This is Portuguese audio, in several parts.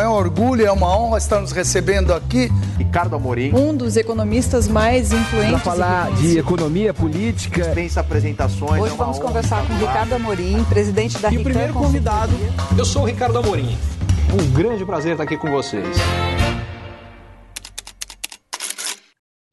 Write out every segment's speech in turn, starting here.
É um orgulho, é uma honra estar nos recebendo aqui. Ricardo Amorim. Um dos economistas mais influentes. Para falar de economia política. Dispensa apresentações. Hoje é vamos conversar com Ricardo Amorim, presidente da E o primeiro convidado, eu sou o Ricardo Amorim. Um grande prazer estar aqui com vocês.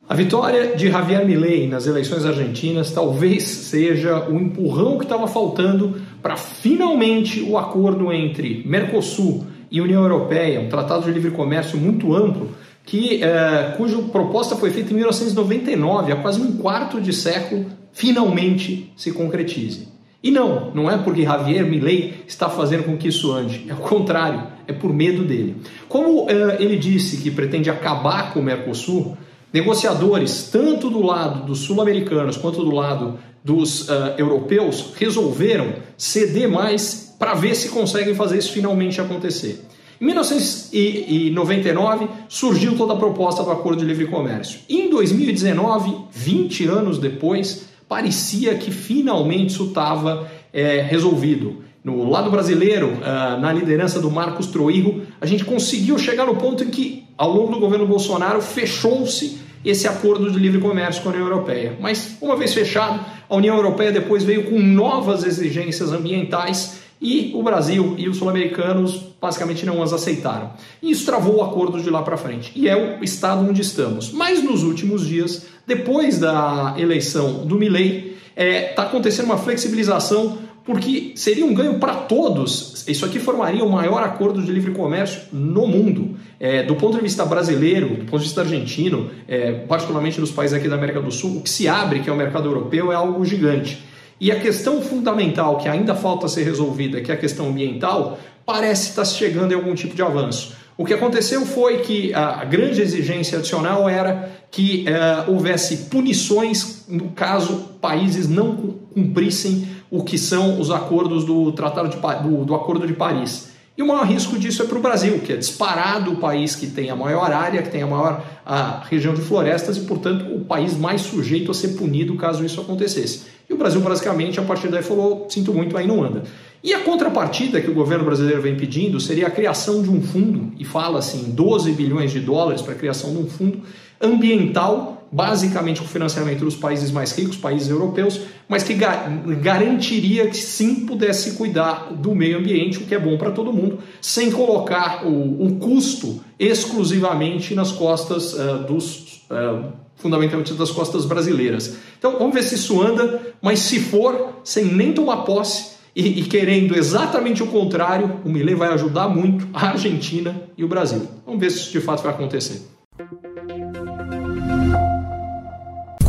A vitória de Javier Milei nas eleições argentinas talvez seja o empurrão que estava faltando para finalmente o acordo entre Mercosul e União Europeia, um tratado de livre comércio muito amplo, que, eh, cuja proposta foi feita em 1999, há quase um quarto de século, finalmente se concretize. E não, não é porque Javier Milei está fazendo com que isso ande, é o contrário, é por medo dele. Como eh, ele disse que pretende acabar com o Mercosul, negociadores, tanto do lado dos sul-americanos quanto do lado dos uh, europeus, resolveram ceder mais para ver se conseguem fazer isso finalmente acontecer. Em 1999 surgiu toda a proposta do Acordo de Livre Comércio. Em 2019, 20 anos depois, parecia que finalmente isso estava é, resolvido. No lado brasileiro, uh, na liderança do Marcos Troirro, a gente conseguiu chegar no ponto em que, ao longo do governo Bolsonaro, fechou-se esse acordo de livre comércio com a União Europeia. Mas, uma vez fechado, a União Europeia depois veio com novas exigências ambientais e o Brasil e os sul-americanos basicamente não as aceitaram. E isso travou o acordo de lá para frente. E é o estado onde estamos. Mas nos últimos dias, depois da eleição do Milley, está é, tá acontecendo uma flexibilização porque seria um ganho para todos. Isso aqui formaria o maior acordo de livre comércio no mundo. É, do ponto de vista brasileiro, do ponto de vista argentino, é, particularmente nos países aqui da América do Sul, o que se abre, que é o mercado europeu, é algo gigante. E a questão fundamental que ainda falta ser resolvida, que é a questão ambiental, parece estar chegando em algum tipo de avanço. O que aconteceu foi que a grande exigência adicional era que é, houvesse punições no caso países não cumprissem o que são os acordos do Tratado de, do, do Acordo de Paris. E o maior risco disso é para o Brasil, que é disparado o país que tem a maior área, que tem a maior a região de florestas e, portanto, o país mais sujeito a ser punido caso isso acontecesse. E o Brasil, basicamente, a partir daí falou: sinto muito, aí não anda. E a contrapartida que o governo brasileiro vem pedindo seria a criação de um fundo, e fala assim, 12 bilhões de dólares para a criação de um fundo ambiental, basicamente com financiamento dos países mais ricos, países europeus, mas que garantiria que sim pudesse cuidar do meio ambiente, o que é bom para todo mundo, sem colocar o, o, custo exclusivamente nas costas uh, dos. Uh, fundamentalmente das costas brasileiras. Então vamos ver se isso anda, mas se for, sem nem tomar posse, e, e, querendo exatamente o contrário, o Milei vai ajudar muito a Argentina e o Brasil. Vamos ver se isso de fato vai acontecer.